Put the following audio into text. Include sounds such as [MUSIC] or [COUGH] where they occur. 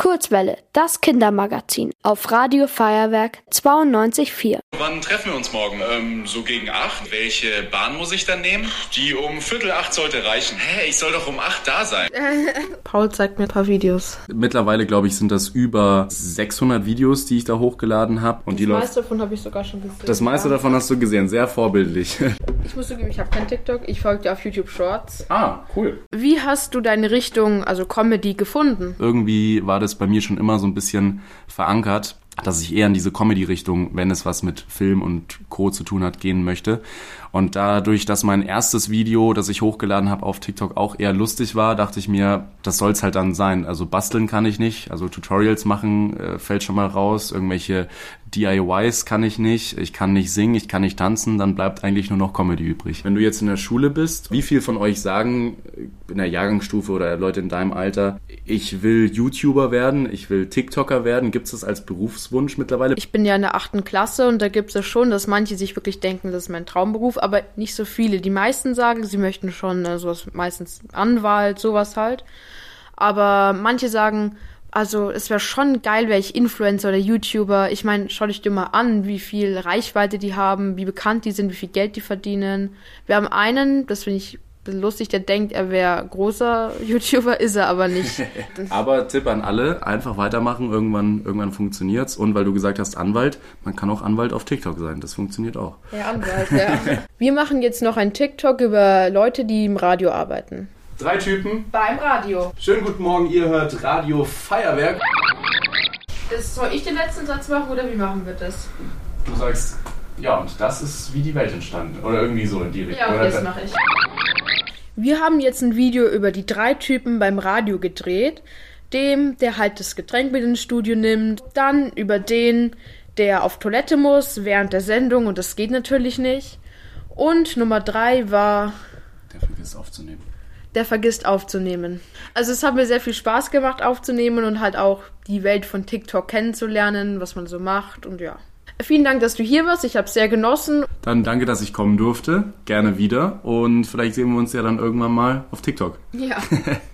Kurzwelle, das Kindermagazin auf Radio Feuerwerk 92.4. Wann treffen wir uns morgen? Ähm, so gegen acht. Welche Bahn muss ich dann nehmen? Die um Viertel acht sollte reichen. Hä, ich soll doch um acht da sein. [LAUGHS] Paul zeigt mir ein paar Videos. Mittlerweile, glaube ich, sind das über 600 Videos, die ich da hochgeladen habe. Und die Das läuft. meiste davon habe ich sogar schon gesehen. Das meiste ja. davon hast du gesehen, sehr vorbildlich. [LAUGHS] Ich muss zugeben, ich habe kein TikTok. Ich folge dir auf YouTube Shorts. ah, cool. Wie hast du deine Richtung, also Comedy, gefunden? Irgendwie war das bei mir schon immer so ein bisschen verankert, dass ich eher in diese Comedy-Richtung, wenn es was mit Film und Co. zu tun hat, gehen möchte. Und dadurch, dass mein erstes Video, das ich hochgeladen habe auf TikTok, auch eher lustig war, dachte ich mir, das soll's halt dann sein. Also basteln kann ich nicht, also Tutorials machen äh, fällt schon mal raus, irgendwelche DIYs kann ich nicht, ich kann nicht singen, ich kann nicht tanzen, dann bleibt eigentlich nur noch Comedy übrig. Wenn du jetzt in der Schule bist, wie viel von euch sagen in der Jahrgangsstufe oder Leute in deinem Alter, ich will YouTuber werden, ich will TikToker werden? Gibt es das als Berufswunsch mittlerweile? Ich bin ja in der achten Klasse und da gibt es schon, dass manche sich wirklich denken, das ist mein Traumberuf, aber nicht so viele. Die meisten sagen, sie möchten schon äh, sowas, meistens Anwalt, sowas halt. Aber manche sagen, also es wäre schon geil, wäre ich Influencer oder YouTuber. Ich meine, schau dich dir mal an, wie viel Reichweite die haben, wie bekannt die sind, wie viel Geld die verdienen. Wir haben einen, das finde ich lustig, der denkt, er wäre großer [LAUGHS] YouTuber, ist er aber nicht. [LAUGHS] Aber Tipp an alle, einfach weitermachen, irgendwann, irgendwann funktioniert's. Und weil du gesagt hast, Anwalt, man kann auch Anwalt auf TikTok sein, das funktioniert auch. Der Anwalt, ja. [LAUGHS] Wir machen jetzt noch ein TikTok über Leute, die im Radio arbeiten. Drei Typen. Beim Radio. Schönen guten Morgen, ihr hört Radio Feuerwerk. Das, soll ich den letzten Satz machen oder wie machen wir das? Du sagst, ja, und das ist wie die Welt entstanden. Oder irgendwie so in die Richtung. Ja, okay, das mache ich. Wir haben jetzt ein Video über die drei Typen beim Radio gedreht. Dem, der halt das Getränk mit ins Studio nimmt. Dann über den, der auf Toilette muss während der Sendung und das geht natürlich nicht. Und Nummer drei war, Der vergisst aufzunehmen. der vergisst aufzunehmen. Also es hat mir sehr viel Spaß gemacht aufzunehmen und halt auch die Welt von TikTok kennenzulernen, was man so macht und ja. Vielen Dank, dass du hier warst. Ich habe es sehr genossen. Dann danke, dass ich kommen durfte. Gerne wieder. Und vielleicht sehen wir uns ja dann irgendwann mal auf TikTok. Ja. [LAUGHS]